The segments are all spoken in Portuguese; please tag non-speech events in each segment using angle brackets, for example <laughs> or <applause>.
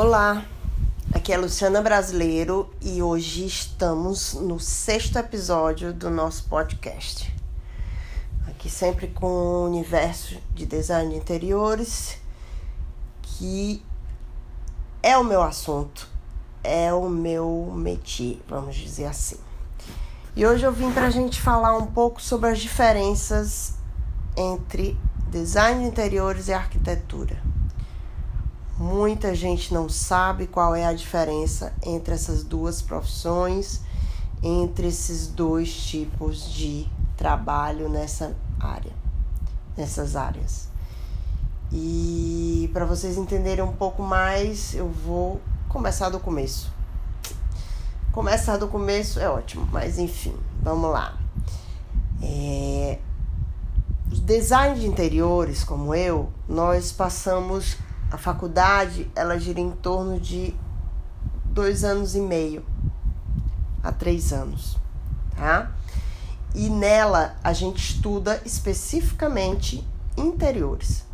Olá, aqui é Luciana Brasileiro e hoje estamos no sexto episódio do nosso podcast. Aqui sempre com o universo de design de interiores, que é o meu assunto, é o meu métier, vamos dizer assim. E hoje eu vim para a gente falar um pouco sobre as diferenças entre design de interiores e arquitetura. Muita gente não sabe qual é a diferença entre essas duas profissões, entre esses dois tipos de trabalho nessa área, nessas áreas. E para vocês entenderem um pouco mais, eu vou começar do começo. Começar do começo é ótimo, mas enfim, vamos lá. É, os design de interiores, como eu, nós passamos a faculdade, ela gira em torno de dois anos e meio a três anos, tá? E nela a gente estuda especificamente interiores.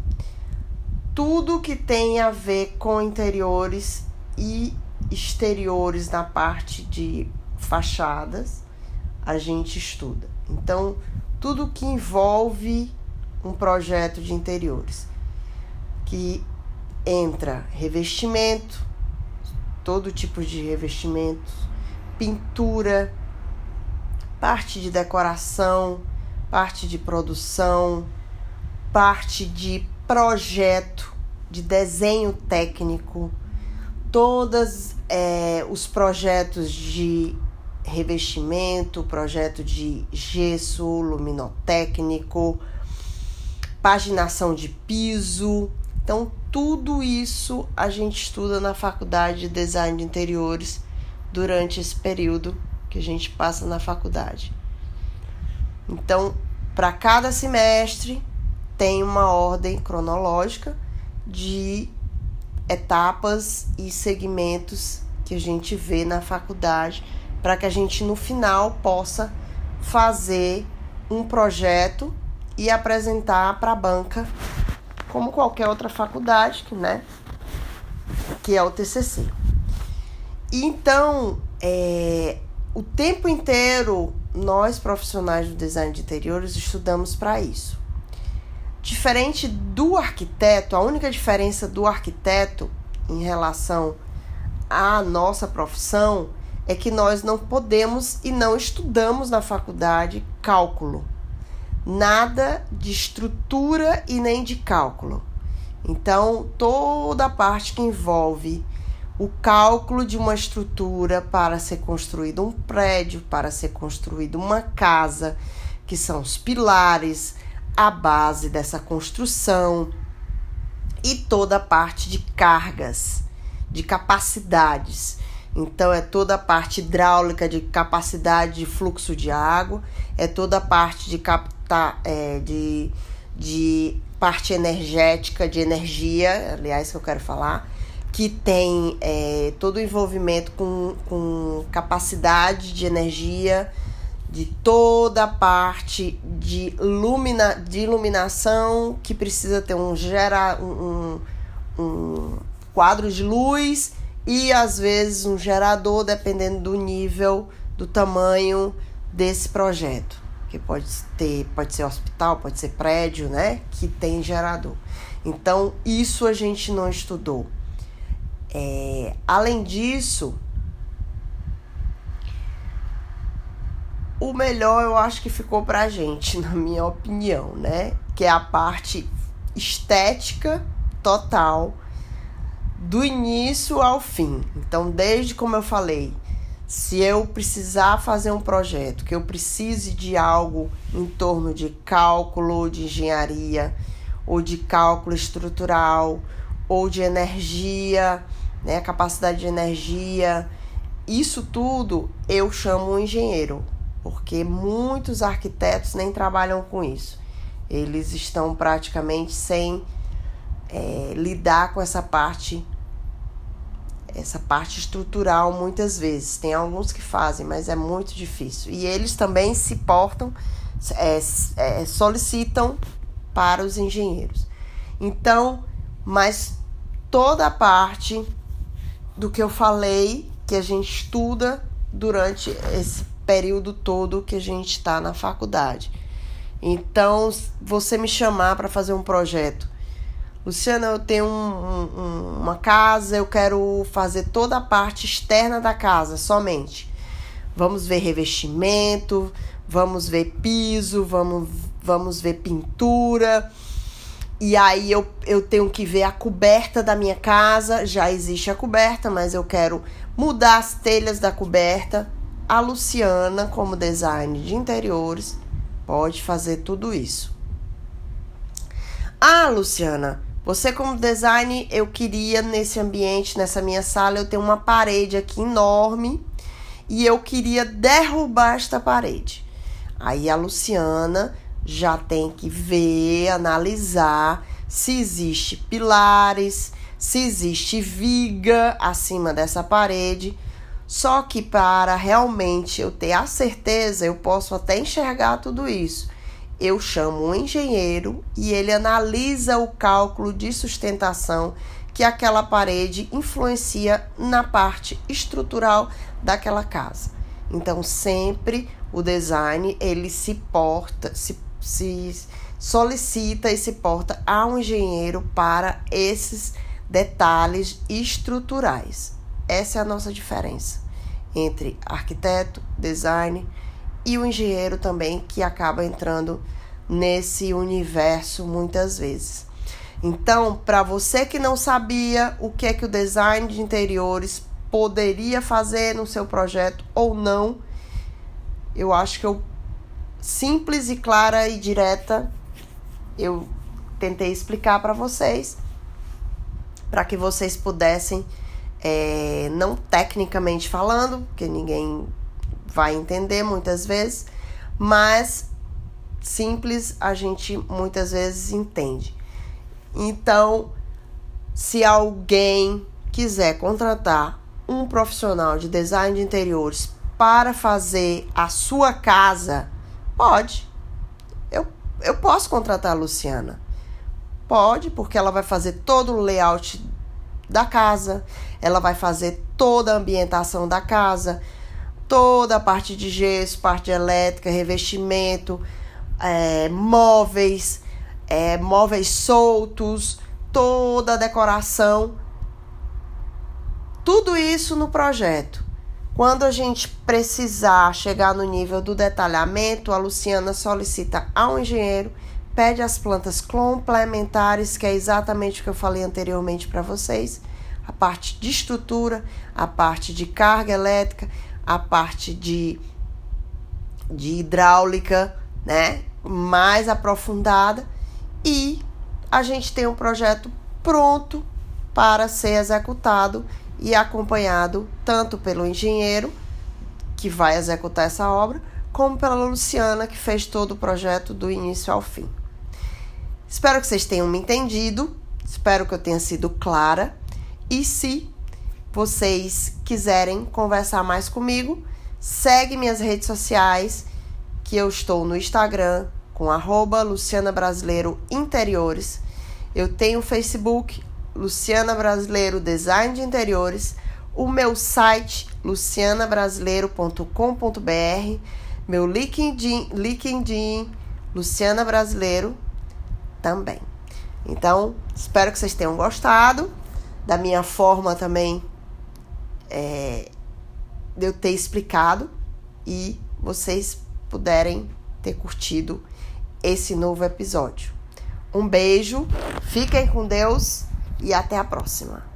Tudo que tem a ver com interiores e exteriores na parte de fachadas, a gente estuda. Então, tudo que envolve um projeto de interiores, que entra revestimento, todo tipo de revestimentos, pintura, parte de decoração, parte de produção, parte de projeto, de desenho técnico, todos é, os projetos de revestimento, projeto de gesso, luminotécnico, paginação de piso. Então, tudo isso a gente estuda na faculdade de design de interiores durante esse período que a gente passa na faculdade. Então, para cada semestre tem uma ordem cronológica de etapas e segmentos que a gente vê na faculdade para que a gente no final possa fazer um projeto e apresentar para a banca como qualquer outra faculdade, né? Que é o TCC. Então, é, o tempo inteiro, nós profissionais do design de interiores estudamos para isso. Diferente do arquiteto, a única diferença do arquiteto em relação à nossa profissão é que nós não podemos e não estudamos na faculdade cálculo nada de estrutura e nem de cálculo. Então, toda a parte que envolve o cálculo de uma estrutura para ser construído um prédio, para ser construído uma casa, que são os pilares, a base dessa construção e toda a parte de cargas, de capacidades. Então, é toda a parte hidráulica de capacidade de fluxo de água, é toda a parte de tá, é, de, de parte energética, de energia, aliás, que eu quero falar, que tem é, todo o envolvimento com, com capacidade de energia, de toda a parte de, lumina, de iluminação, que precisa ter um, gera, um, um quadro de luz e às vezes um gerador, dependendo do nível, do tamanho desse projeto que pode ter, pode ser hospital, pode ser prédio, né, que tem gerador. Então, isso a gente não estudou. É, além disso, o melhor eu acho que ficou pra gente, <laughs> na minha opinião, né? Que é a parte estética total do início ao fim. Então, desde como eu falei, se eu precisar fazer um projeto, que eu precise de algo em torno de cálculo de engenharia, ou de cálculo estrutural, ou de energia, né, capacidade de energia, isso tudo eu chamo um engenheiro, porque muitos arquitetos nem trabalham com isso. Eles estão praticamente sem é, lidar com essa parte essa parte estrutural muitas vezes. Tem alguns que fazem, mas é muito difícil. E eles também se portam, é, é, solicitam para os engenheiros. Então, mas toda a parte do que eu falei que a gente estuda durante esse período todo que a gente está na faculdade. Então, você me chamar para fazer um projeto. Luciana, eu tenho um, um, uma casa, eu quero fazer toda a parte externa da casa somente. Vamos ver revestimento, vamos ver piso, vamos, vamos ver pintura. E aí eu, eu tenho que ver a coberta da minha casa. Já existe a coberta, mas eu quero mudar as telhas da coberta. A Luciana, como design de interiores, pode fazer tudo isso. Ah, Luciana, você como design, eu queria nesse ambiente, nessa minha sala, eu tenho uma parede aqui enorme e eu queria derrubar esta parede. Aí a Luciana já tem que ver, analisar se existe pilares, se existe viga acima dessa parede. Só que para realmente eu ter a certeza, eu posso até enxergar tudo isso. Eu chamo um engenheiro e ele analisa o cálculo de sustentação que aquela parede influencia na parte estrutural daquela casa. Então, sempre o design ele se porta, se, se solicita e se porta a um engenheiro para esses detalhes estruturais. Essa é a nossa diferença entre arquiteto, design e o engenheiro também que acaba entrando nesse universo muitas vezes. Então, para você que não sabia o que é que o design de interiores poderia fazer no seu projeto ou não, eu acho que eu simples e clara e direta eu tentei explicar para vocês para que vocês pudessem é, não tecnicamente falando, porque ninguém vai entender muitas vezes, mas simples a gente muitas vezes entende. Então, se alguém quiser contratar um profissional de design de interiores para fazer a sua casa, pode. Eu, eu posso contratar a Luciana. Pode, porque ela vai fazer todo o layout da casa, ela vai fazer toda a ambientação da casa, toda a parte de gesso, parte elétrica, revestimento, é, móveis, é, móveis soltos, toda a decoração, tudo isso no projeto. Quando a gente precisar chegar no nível do detalhamento, a Luciana solicita ao engenheiro, pede as plantas complementares, que é exatamente o que eu falei anteriormente para vocês, a parte de estrutura, a parte de carga elétrica, a parte de, de hidráulica, né? Mais aprofundada e a gente tem um projeto pronto para ser executado e acompanhado tanto pelo engenheiro que vai executar essa obra, como pela Luciana que fez todo o projeto do início ao fim. Espero que vocês tenham me entendido, espero que eu tenha sido clara e se vocês quiserem conversar mais comigo, segue minhas redes sociais que eu estou no Instagram, com arroba Luciana Brasileiro Interiores. Eu tenho o Facebook Luciana Brasileiro Design de Interiores, o meu site lucianabrasileiro.com.br, meu LinkedIn, LinkedIn Luciana Brasileiro também. Então, espero que vocês tenham gostado da minha forma também é, de eu ter explicado e vocês puderem ter curtido esse novo episódio. Um beijo, fiquem com Deus e até a próxima.